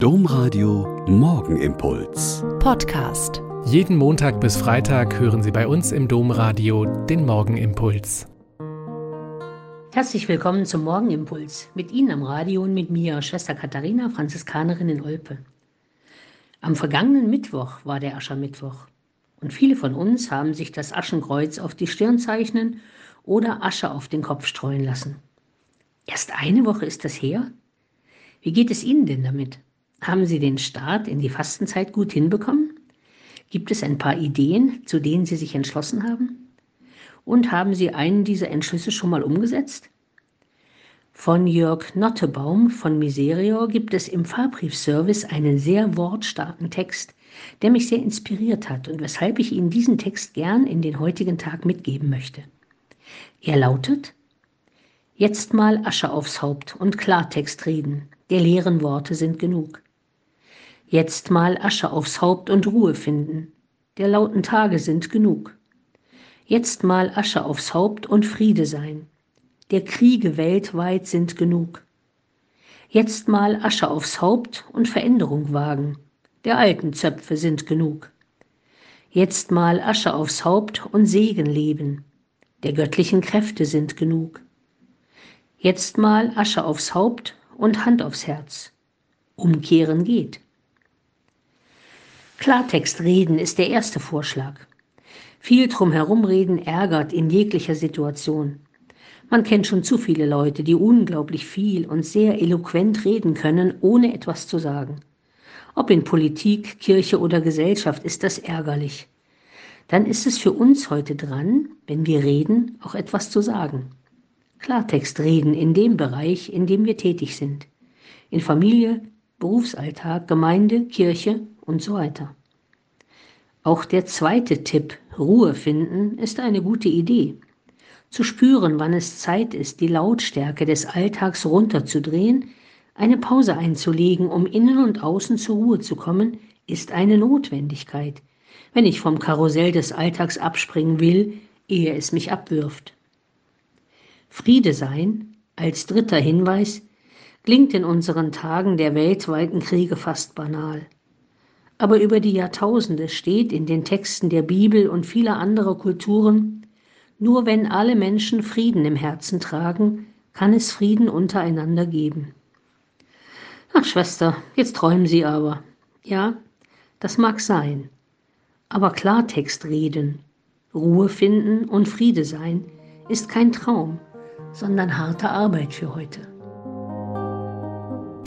Domradio Morgenimpuls. Podcast. Jeden Montag bis Freitag hören Sie bei uns im Domradio den Morgenimpuls. Herzlich willkommen zum Morgenimpuls. Mit Ihnen am Radio und mit mir, Schwester Katharina, Franziskanerin in Olpe. Am vergangenen Mittwoch war der Aschermittwoch. Und viele von uns haben sich das Aschenkreuz auf die Stirn zeichnen oder Asche auf den Kopf streuen lassen. Erst eine Woche ist das her? Wie geht es Ihnen denn damit? Haben Sie den Start in die Fastenzeit gut hinbekommen? Gibt es ein paar Ideen, zu denen Sie sich entschlossen haben? Und haben Sie einen dieser Entschlüsse schon mal umgesetzt? Von Jörg Nottebaum von Miserior gibt es im Fahrbriefservice einen sehr wortstarken Text, der mich sehr inspiriert hat und weshalb ich Ihnen diesen Text gern in den heutigen Tag mitgeben möchte. Er lautet, Jetzt mal Asche aufs Haupt und Klartext reden, der leeren Worte sind genug. Jetzt mal Asche aufs Haupt und Ruhe finden, der lauten Tage sind genug. Jetzt mal Asche aufs Haupt und Friede sein, der Kriege weltweit sind genug. Jetzt mal Asche aufs Haupt und Veränderung wagen, der alten Zöpfe sind genug. Jetzt mal Asche aufs Haupt und Segen leben, der göttlichen Kräfte sind genug. Jetzt mal Asche aufs Haupt und Hand aufs Herz. Umkehren geht. Klartext reden ist der erste Vorschlag. Viel drumherum reden ärgert in jeglicher Situation. Man kennt schon zu viele Leute, die unglaublich viel und sehr eloquent reden können, ohne etwas zu sagen. Ob in Politik, Kirche oder Gesellschaft ist das ärgerlich. Dann ist es für uns heute dran, wenn wir reden, auch etwas zu sagen. Klartext reden in dem Bereich, in dem wir tätig sind. In Familie, Berufsalltag, Gemeinde, Kirche und so weiter. Auch der zweite Tipp, Ruhe finden, ist eine gute Idee. Zu spüren, wann es Zeit ist, die Lautstärke des Alltags runterzudrehen, eine Pause einzulegen, um innen und außen zur Ruhe zu kommen, ist eine Notwendigkeit, wenn ich vom Karussell des Alltags abspringen will, ehe es mich abwirft. Friede sein, als dritter Hinweis, klingt in unseren Tagen der weltweiten Kriege fast banal aber über die Jahrtausende steht in den Texten der Bibel und vieler anderer Kulturen, nur wenn alle Menschen Frieden im Herzen tragen, kann es Frieden untereinander geben. Ach Schwester, jetzt träumen Sie aber. Ja, das mag sein. Aber Klartext reden, Ruhe finden und Friede sein ist kein Traum, sondern harte Arbeit für heute.